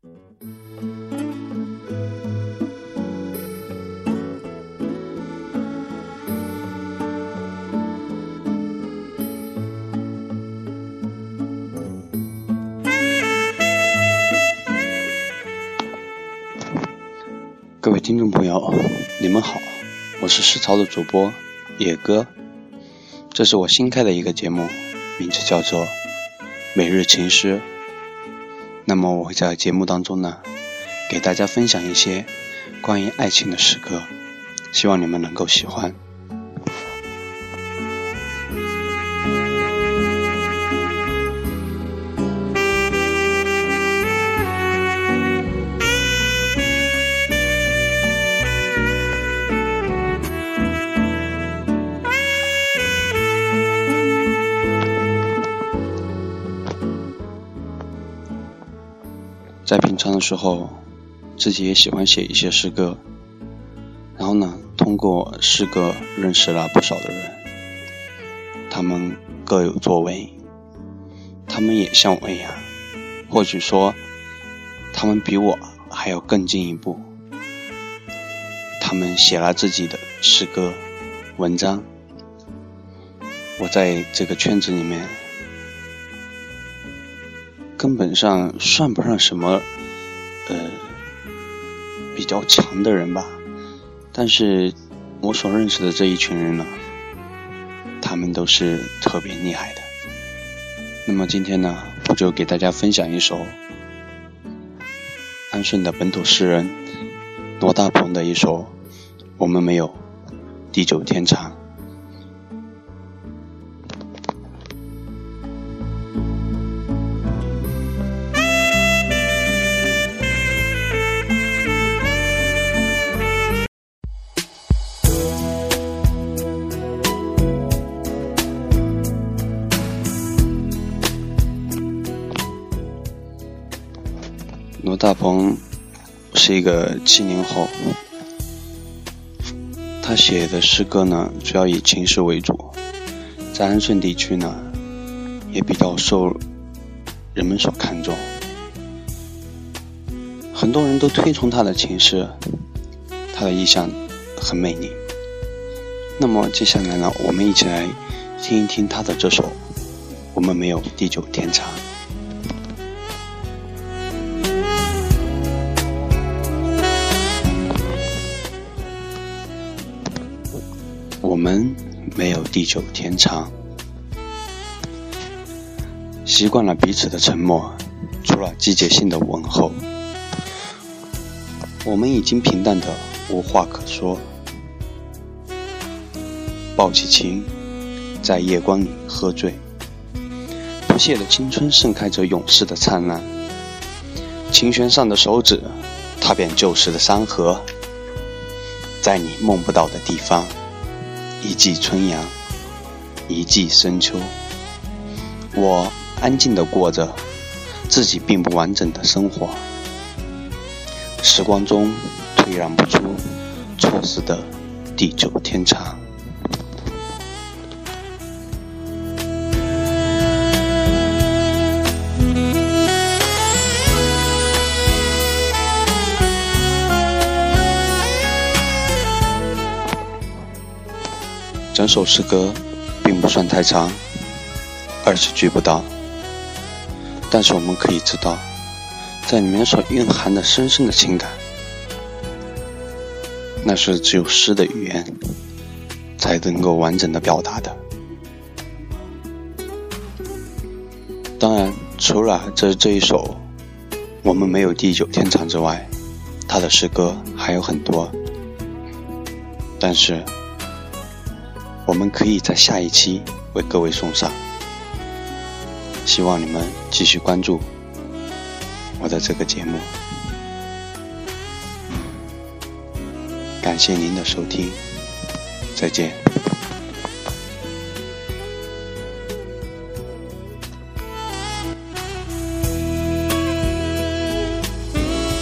各位听众朋友，你们好，我是诗潮的主播野哥，这是我新开的一个节目，名字叫做《每日情诗》。那么我会在节目当中呢，给大家分享一些关于爱情的诗歌，希望你们能够喜欢。在平常的时候，自己也喜欢写一些诗歌，然后呢，通过诗歌认识了不少的人，他们各有作为，他们也像我一样，或许说，他们比我还要更进一步，他们写了自己的诗歌、文章，我在这个圈子里面。根本上算不上什么，呃，比较强的人吧。但是，我所认识的这一群人呢，他们都是特别厉害的。那么今天呢，我就给大家分享一首安顺的本土诗人罗大鹏的一首《我们没有地久天长》。罗大鹏是一个七零后，他写的诗歌呢，主要以情诗为主，在安顺地区呢，也比较受人们所看重，很多人都推崇他的情诗，他的意象很美丽。那么接下来呢，我们一起来听一听他的这首《我们没有地久天长》。我们没有地久天长，习惯了彼此的沉默，除了季节性的问候，我们已经平淡的无话可说。抱起琴，在夜光里喝醉，不谢的青春盛开着永世的灿烂。琴弦上的手指，踏遍旧时的山河，在你梦不到的地方。一季春阳，一季深秋。我安静的过着自己并不完整的生活，时光中退让不出错失的地久天长。整首诗歌并不算太长，二十句不到，但是我们可以知道，在里面所蕴含的深深的情感，那是只有诗的语言才能够完整的表达的。当然，除了这这一首《我们没有地久天长》之外，他的诗歌还有很多，但是。我们可以在下一期为各位送上，希望你们继续关注我的这个节目。感谢您的收听，再见。